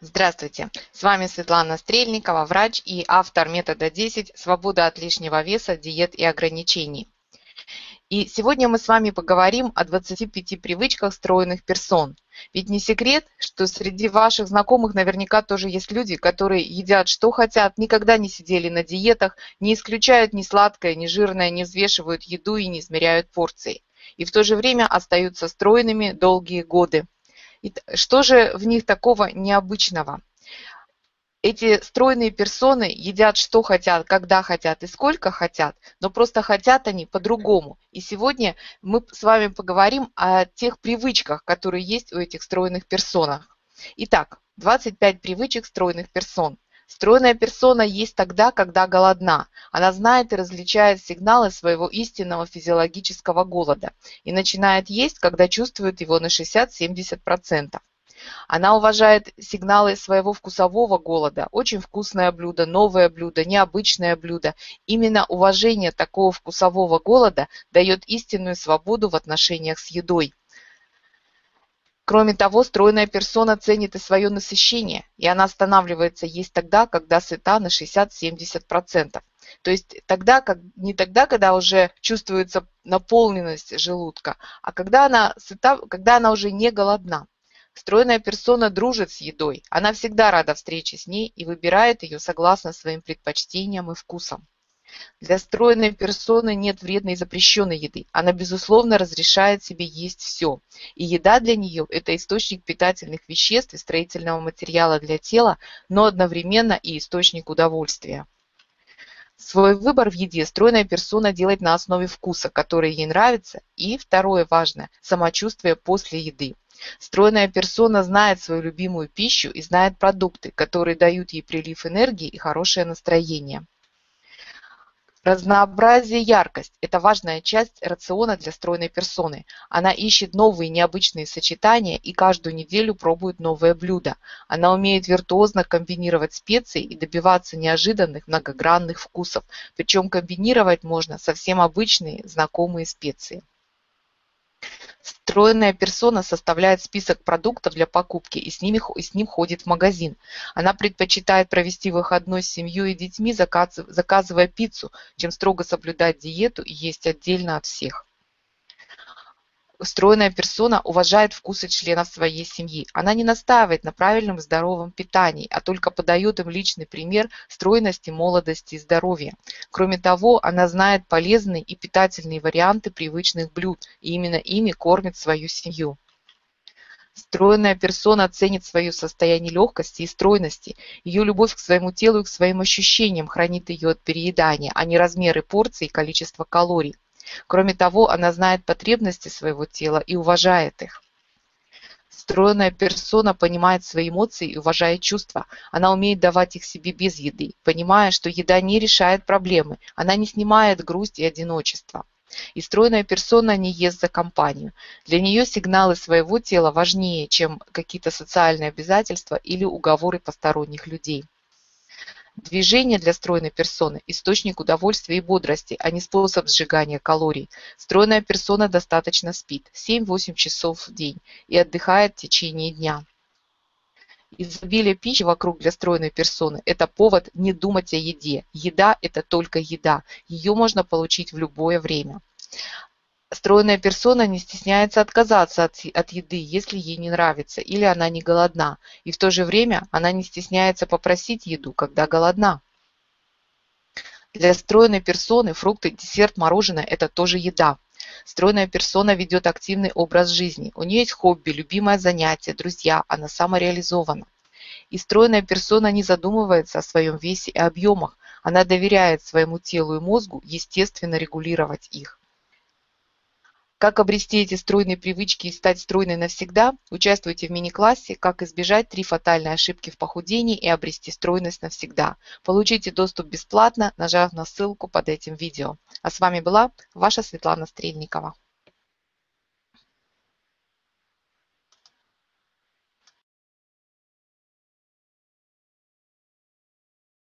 Здравствуйте! С вами Светлана Стрельникова, врач и автор метода 10 «Свобода от лишнего веса, диет и ограничений». И сегодня мы с вами поговорим о 25 привычках стройных персон. Ведь не секрет, что среди ваших знакомых наверняка тоже есть люди, которые едят что хотят, никогда не сидели на диетах, не исключают ни сладкое, ни жирное, не взвешивают еду и не измеряют порции. И в то же время остаются стройными долгие годы. И что же в них такого необычного? Эти стройные персоны едят что хотят, когда хотят и сколько хотят, но просто хотят они по-другому. И сегодня мы с вами поговорим о тех привычках, которые есть у этих стройных персонах. Итак, 25 привычек стройных персон. Стройная персона есть тогда, когда голодна. Она знает и различает сигналы своего истинного физиологического голода и начинает есть, когда чувствует его на 60-70%. Она уважает сигналы своего вкусового голода. Очень вкусное блюдо, новое блюдо, необычное блюдо. Именно уважение такого вкусового голода дает истинную свободу в отношениях с едой. Кроме того, стройная персона ценит и свое насыщение, и она останавливается есть тогда, когда сыта на 60-70%. То есть тогда, как, не тогда, когда уже чувствуется наполненность желудка, а когда она, сыта, когда она уже не голодна. Стройная персона дружит с едой, она всегда рада встрече с ней и выбирает ее согласно своим предпочтениям и вкусам. Для стройной персоны нет вредной и запрещенной еды. Она, безусловно, разрешает себе есть все. И еда для нее – это источник питательных веществ и строительного материала для тела, но одновременно и источник удовольствия. Свой выбор в еде стройная персона делает на основе вкуса, который ей нравится, и, второе важное, самочувствие после еды. Стройная персона знает свою любимую пищу и знает продукты, которые дают ей прилив энергии и хорошее настроение. Разнообразие яркость – это важная часть рациона для стройной персоны. Она ищет новые необычные сочетания и каждую неделю пробует новое блюдо. Она умеет виртуозно комбинировать специи и добиваться неожиданных многогранных вкусов. Причем комбинировать можно совсем обычные знакомые специи. Стройная персона составляет список продуктов для покупки и с, ними, и с ним ходит в магазин. Она предпочитает провести выходной с семьей и детьми, заказывая пиццу, чем строго соблюдать диету и есть отдельно от всех. Стройная персона уважает вкусы членов своей семьи. Она не настаивает на правильном здоровом питании, а только подает им личный пример стройности, молодости и здоровья. Кроме того, она знает полезные и питательные варианты привычных блюд, и именно ими кормит свою семью. Стройная персона ценит свое состояние легкости и стройности. Ее любовь к своему телу и к своим ощущениям хранит ее от переедания, а не размеры порций и количество калорий. Кроме того, она знает потребности своего тела и уважает их. Стройная персона понимает свои эмоции и уважает чувства. Она умеет давать их себе без еды, понимая, что еда не решает проблемы. Она не снимает грусть и одиночество. И стройная персона не ест за компанию. Для нее сигналы своего тела важнее, чем какие-то социальные обязательства или уговоры посторонних людей. Движение для стройной персоны – источник удовольствия и бодрости, а не способ сжигания калорий. Стройная персона достаточно спит 7-8 часов в день и отдыхает в течение дня. Изобилие пищи вокруг для стройной персоны – это повод не думать о еде. Еда – это только еда. Ее можно получить в любое время. Стройная персона не стесняется отказаться от, от еды, если ей не нравится или она не голодна, и в то же время она не стесняется попросить еду, когда голодна. Для стройной персоны фрукты, десерт, мороженое – это тоже еда. Стройная персона ведет активный образ жизни. У нее есть хобби, любимое занятие, друзья, она самореализована. И стройная персона не задумывается о своем весе и объемах. Она доверяет своему телу и мозгу естественно регулировать их. Как обрести эти стройные привычки и стать стройной навсегда? Участвуйте в мини-классе «Как избежать три фатальные ошибки в похудении и обрести стройность навсегда». Получите доступ бесплатно, нажав на ссылку под этим видео. А с вами была ваша Светлана Стрельникова.